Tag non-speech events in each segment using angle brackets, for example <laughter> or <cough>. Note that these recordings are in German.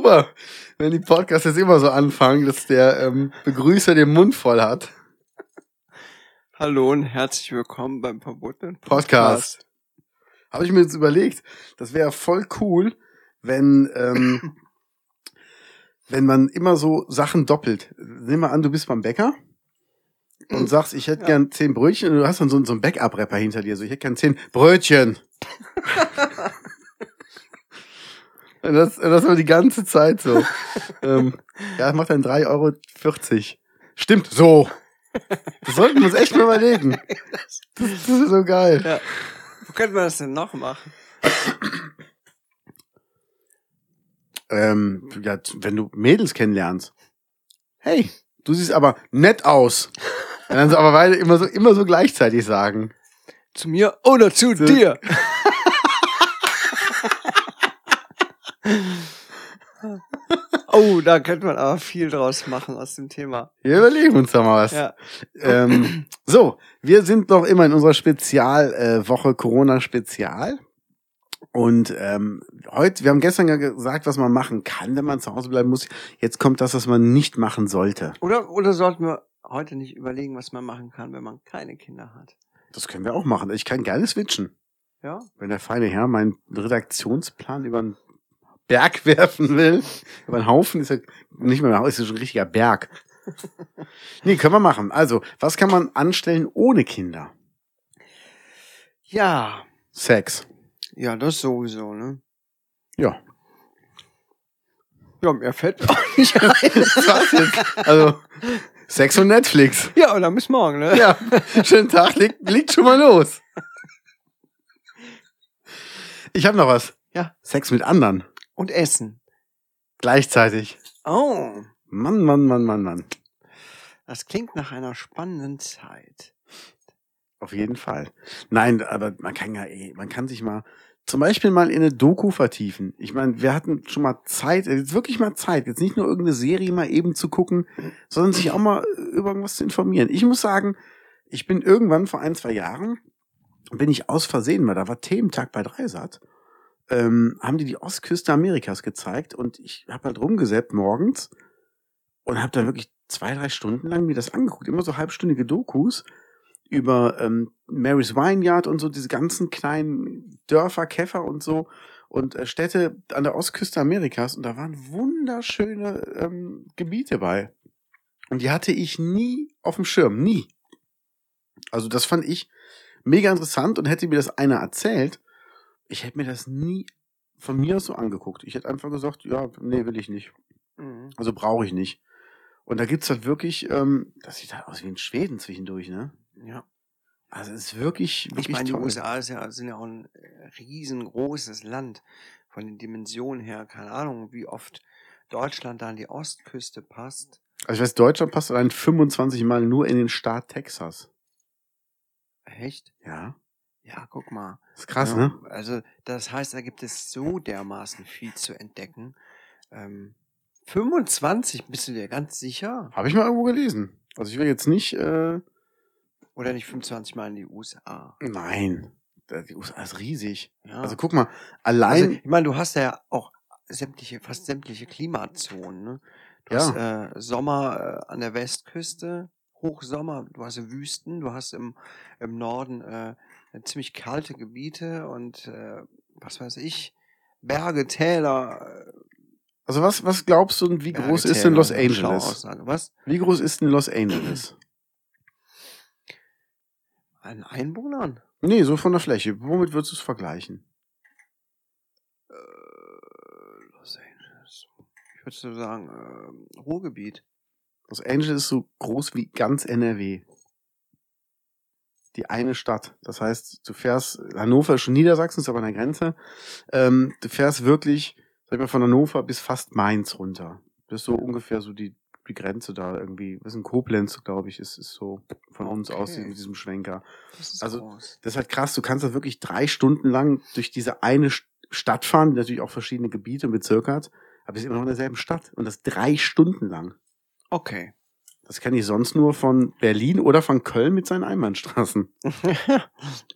super. Wenn die Podcasts jetzt immer so anfangen, dass der ähm, Begrüßer den Mund voll hat. Hallo und herzlich willkommen beim verbotenen Podcast. Habe ich mir jetzt überlegt, das wäre voll cool, wenn, ähm, <clears throat> wenn man immer so Sachen doppelt. Nimm mal an, du bist beim Bäcker und <clears throat> sagst, ich hätte Ja. gern zehn Brötchen und du hast dann so, so einen Backup-Rapper hinter dir. So, ich hätte gern zehn Brötchen. <laughs> Und das, das war die ganze Zeit so. <laughs> ähm, ja, das macht dann 3,40 Euro. Stimmt, so. Das sollten wir uns echt mal überlegen. Das, das ist so geil. Ja. Wo könnte man das denn noch machen? Ähm, ja, wenn du Mädels kennenlernst. Hey, du siehst aber nett aus. Und dann so aber beide immer so, immer so gleichzeitig sagen. Zu mir oder zu So. dir? <laughs> oh, da könnte man aber viel draus machen aus dem Thema. Wir überlegen uns da mal was. Ja. Ähm, so, wir sind noch immer in unserer Spezialwoche äh, Woche Corona Spezial. Und ähm, heute, wir haben gestern ja gesagt, was man machen kann, wenn man zu Hause bleiben muss. Jetzt kommt das, was man nicht machen sollte. Oder, oder sollten wir heute nicht überlegen, was man machen kann, wenn man keine Kinder hat? Das können wir auch machen. Ich kann gerne switchen. Ja? Wenn der feine Herr meinen Redaktionsplan über einen Berg <laughs> werfen will, über einen Haufen, ist er nicht mehr ein Haufen, ist er schon ein richtiger Berg. nee, können wir machen. Also, was kann man anstellen ohne Kinder? Ja. Sex. Ja, das sowieso, ne? Ja. Ja, mir fällt auch nicht <laughs> ein. Jetzt. Also, Sex und Netflix. Ja, oder bis morgen, ne? Ja, schönen Tag, liegt, liegt schon mal los. Ich habe noch was. Ja. Sex mit anderen. Und Essen. Gleichzeitig. Oh, Mann, Mann, Mann, Mann, Mann. das klingt nach einer spannenden Zeit. Auf jeden Fall. Nein, aber man kann ja, eh, man kann sich mal zum Beispiel mal in eine Doku vertiefen. Ich meine, wir hatten schon mal Zeit, jetzt wirklich mal Zeit, jetzt nicht nur irgendeine Serie mal eben zu gucken, sondern sich auch mal über irgendwas zu informieren. Ich muss sagen, ich bin irgendwann vor ein, zwei Jahren, bin ich aus Versehen mal, da war Thementag bei Dreisat, ähm, haben die die Ostküste Amerikas gezeigt und ich habe halt rumgesäppt morgens und habe dann wirklich zwei, drei Stunden lang mir das angeguckt, immer so halbstündige Dokus über ähm, Mary's Vineyard und so diese ganzen kleinen Dörfer, Käfer und so und äh, Städte an der Ostküste Amerikas und da waren wunderschöne ähm, Gebiete bei. Und die hatte ich nie auf dem Schirm, nie. Also das fand ich mega interessant und hätte mir das einer erzählt, ich hätte mir das nie von mir aus so angeguckt. Ich hätte einfach gesagt, ja, nee, will ich nicht. Mhm. Also brauche ich nicht. Und da gibt's halt wirklich, ähm, das sieht halt aus wie in Schweden zwischendurch, ne? Ja. Also es ist wirklich, wirklich Ich meine, die toll. USA ja, sind ja auch ein äh, riesengroßes Land von den Dimensionen her. Keine Ahnung, wie oft Deutschland da an die Ostküste passt. Also ich weiß, Deutschland passt allein 25 Mal nur in den Staat Texas. Echt? Ja. Ja, guck mal. ist krass, ja, ne? Also, das heißt, da gibt es so dermaßen viel zu entdecken. Ähm, 25, bist du dir ganz sicher? Habe ich mal irgendwo gelesen. Also ich will jetzt nicht, äh, Oder nicht 25 Mal in die USA? nein. Die USA ist riesig. Ja. Also guck mal, Also, allein, ich meine, du hast ja auch sämtliche, fast sämtliche Klimazonen. Ne? Du Ja. hast äh, Sommer äh, an der Westküste, Hochsommer, du hast Wüsten, du hast im, im Norden äh, ziemlich kalte Gebiete und äh, was weiß ich, Berge, Täler. äh, also was, was glaubst du, und wie Berge, groß ist denn Täler, Los schlaue Angeles? Was? Wie groß ist denn Los Angeles? An Einwohnern? Nee, so von der Fläche. Womit würdest du es vergleichen? Äh, Los Angeles. Ich würde so sagen, äh, Ruhrgebiet. Los Angeles ist so groß wie ganz NRW. Die eine Stadt. Das heißt, du fährst, Hannover ist schon Niedersachsen, ist aber an der Grenze. Ähm, du fährst wirklich, sag ich mal, von Hannover bis fast Mainz runter. Das ist so ungefähr so die, die Grenze da irgendwie, was in Koblenz, glaube ich, ist, ist so von uns aus Okay. mit diesem Schwenker. Das ist Also, groß. Das ist halt krass. Du kannst da wirklich drei Stunden lang durch diese eine St- Stadt fahren, die natürlich auch verschiedene Gebiete und Bezirke hat, aber es ist immer noch in derselben Stadt. Und das drei Stunden lang. Okay. Das kenne ich sonst nur von Berlin oder von Köln mit seinen Einbahnstraßen. <laughs> du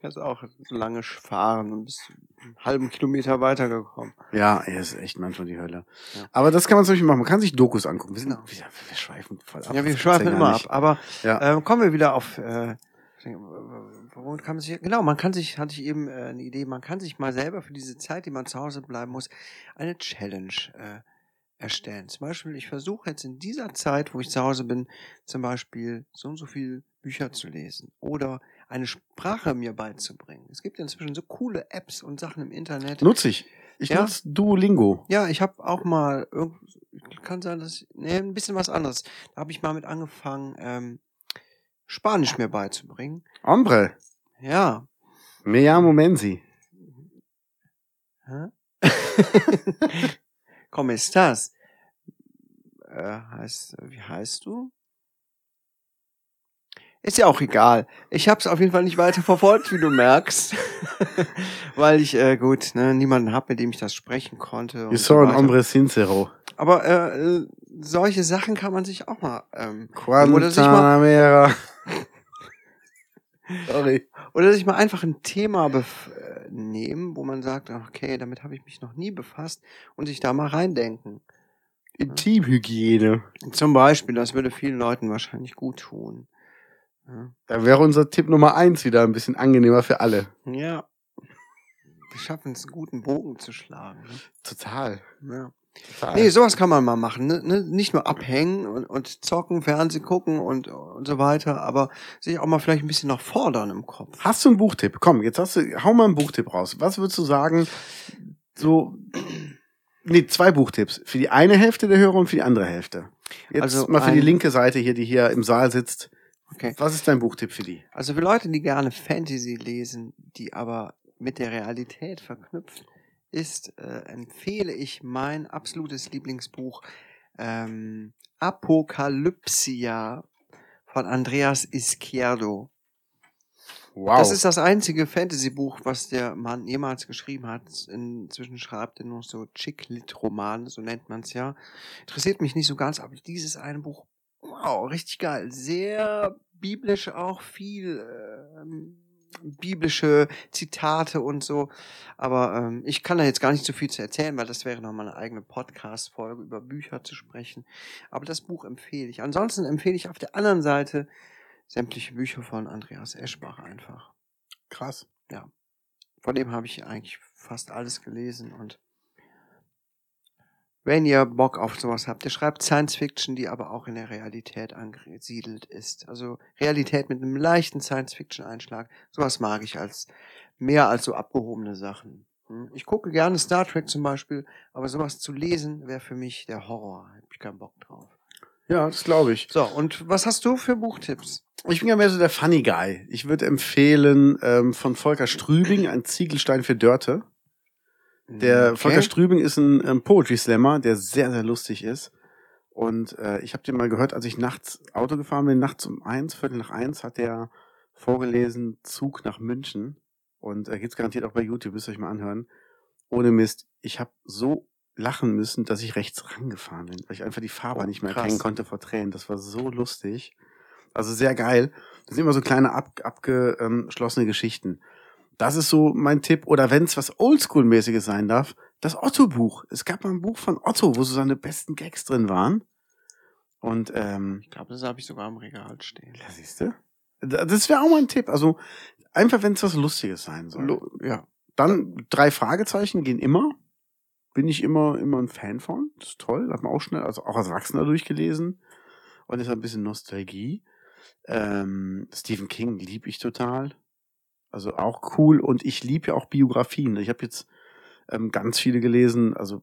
kannst auch so lange fahren und bist einen halben Kilometer weitergekommen. Ja, ey, das ist echt manchmal die Hölle. Ja. Aber das kann man zum Beispiel machen. Man kann sich Dokus angucken. Wir, sind, Genau. wir, wir schweifen voll ab. Ja, wir schweifen immer ab. Aber Ja. ähm, kommen wir wieder auf. Äh, wo kann man sich, genau, man kann sich, hatte ich eben äh, eine Idee, man kann sich mal selber für diese Zeit, die man zu Hause bleiben muss, eine Challenge äh, erstellen. Zum Beispiel, ich versuche jetzt in dieser Zeit, wo ich zu Hause bin, zum Beispiel so und so viel Bücher zu lesen oder eine Sprache mir beizubringen. Es gibt inzwischen so coole Apps und Sachen im Internet. Nutze ich. Ich Ja? nutze Duolingo. Ja, ich habe auch mal, kann sein, dass, nee, ein bisschen was anderes. Da habe ich mal mit angefangen, ähm, Spanisch mir beizubringen. Hombre. Ja. Me llamo Menzi. Hä? <laughs> <laughs> ¿Cómo estás? Äh, heißt, wie heißt du? Ist ja auch egal. Ich habe es auf jeden Fall nicht weiter verfolgt, wie du merkst. <laughs> Weil ich, äh, gut, ne, niemanden habe, mit dem ich das sprechen konnte. und Yo so soy un weiter. hombre sincero. Aber äh, solche Sachen kann man sich auch mal ähm, Oder sich mal-. <laughs> Sorry. Oder sich mal einfach ein Thema bef nehmen, wo man sagt, okay, damit habe ich mich noch nie befasst und sich da mal reindenken. Intimhygiene. Zum Beispiel, das würde vielen Leuten wahrscheinlich gut tun. Ja. Da wäre unser Tipp Nummer eins wieder ein bisschen angenehmer für alle. ja. Wir schaffen es, einen guten Bogen zu schlagen. Total. Ne? Ja. Total. Nee, sowas kann man mal machen. Ne? Ne? Nicht nur abhängen und, und zocken, Fernsehen gucken und, und so weiter, aber sich auch mal vielleicht ein bisschen noch fordern im Kopf. Hast du einen Buchtipp? Komm, jetzt hast du, hau mal einen Buchtipp raus. Was würdest du sagen? So, nee, zwei Buchtipps. Für die eine Hälfte der Hörer und für die andere Hälfte. Jetzt Also mal für die linke Seite hier, die hier im Saal sitzt. Okay. Was ist dein Buchtipp für die? Also für Leute, die gerne Fantasy lesen, die aber mit der Realität verknüpft ist, äh, empfehle ich mein absolutes Lieblingsbuch ähm, Apokalypsia von Andreas Izquierdo. Wow. Das ist das einzige Fantasy-Buch, was der Mann jemals geschrieben hat. Inzwischen schreibt er nur so Chick-Lit-Romane, so nennt man es ja. Interessiert mich nicht so ganz, aber dieses eine Buch, wow, richtig geil. Sehr biblisch auch, viel ähm, biblische Zitate und so. Aber ähm, ich kann da jetzt gar nicht so viel zu erzählen, weil das wäre nochmal eine eigene Podcast-Folge über Bücher zu sprechen. Aber das Buch empfehle ich. Ansonsten empfehle ich auf der anderen Seite sämtliche Bücher von Andreas Eschbach einfach. krass. Von dem habe ich eigentlich fast alles gelesen und wenn ihr Bock auf sowas habt, der schreibt Science Fiction, die aber auch in der Realität angesiedelt ist. Also Realität mit einem leichten Science Fiction Einschlag. Sowas mag ich als mehr als so abgehobene Sachen. Hm? Ich gucke gerne Star Trek zum Beispiel, aber sowas zu lesen wäre für mich der Horror. Hab ich keinen Bock drauf. Ja, das glaube ich. So, und was hast du für Buchtipps? Ich bin ja mehr so der Funny Guy. Ich würde empfehlen ähm, von Volker Strübing, ein Ziegelstein für Dörte. Der Okay. Volker Strübing ist ein ähm, Poetry Slammer, der sehr, sehr lustig ist. Und äh, ich habe den mal gehört, als ich nachts Auto gefahren bin, nachts um eins, Viertel nach eins, hat der vorgelesen Zug nach München. Und äh, gibt's garantiert auch bei YouTube, müsst ihr euch mal anhören. Ohne Mist, ich habe so lachen müssen, dass ich rechts rangefahren bin, weil ich einfach die Fahrbahn Oh, nicht mehr krass. erkennen konnte vor Tränen. Das war so lustig. Also sehr geil. Das sind immer so kleine ab, abgeschlossene Geschichten. Das ist so mein Tipp. Oder wenn es was Oldschool-mäßiges sein darf, das Otto-Buch. Es gab mal ein Buch von Otto, wo so seine besten Gags drin waren. Und ähm, Ich glaube, das habe ich sogar im Regal stehen. ja, siehst du? Das wäre auch mal ein Tipp. Also einfach, wenn es was Lustiges sein soll. Lo- Ja. Dann drei Fragezeichen gehen immer. Bin ich immer, immer ein Fan von. Das ist toll. Hat man auch schnell, also auch als Erwachsener durchgelesen. Und ist ein bisschen Nostalgie. Ähm, Stephen King lieb ich total. Also auch cool. Und ich liebe ja auch Biografien. Ich habe jetzt ähm, ganz viele gelesen. Also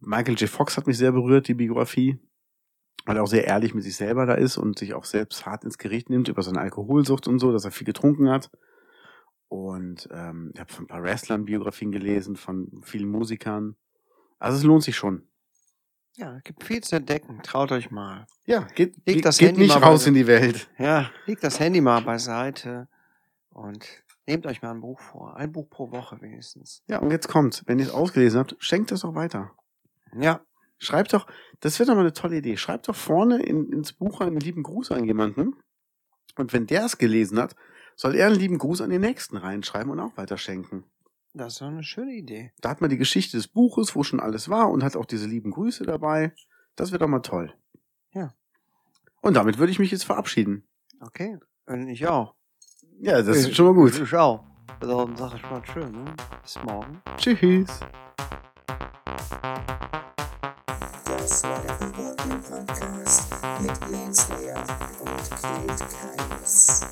Michael J. Fox hat mich sehr berührt, die Biografie. Weil er auch sehr ehrlich mit sich selber da ist und sich auch selbst hart ins Gericht nimmt über seine Alkoholsucht und so, dass er viel getrunken hat. Und ähm, ich habe von ein paar Wrestlern Biografien gelesen, von vielen Musikern. Also es lohnt sich schon. Ja, es gibt viel zu entdecken. Traut euch mal. Ja, geht, Leg geht, das geht Handy nicht mal raus in die Welt. Ja, legt das Handy mal beiseite und nehmt euch mal ein Buch vor. Ein Buch pro Woche wenigstens. Ja, und jetzt kommt's. Wenn ihr es ausgelesen habt, schenkt es auch weiter. Ja, Schreibt doch, das wäre doch mal eine tolle Idee. Schreibt doch vorne in, ins Buch einen lieben Gruß an jemanden. Und wenn der es gelesen hat, soll er einen lieben Gruß an den nächsten reinschreiben und auch weiter schenken. das ist doch eine schöne Idee. Da hat man die Geschichte des Buches, wo schon alles war und hat auch diese lieben Grüße dabei. Das wäre doch mal toll. Ja. Und damit würde ich mich jetzt verabschieden. Okay. Ich auch. Ja, das ist schon mal gut. Ich auch. Also, Dann sag ich mal schön, ne? Bis morgen. Tschüss. Das war der Unboarding Podcast mit Jens Lehr und Kate Keines.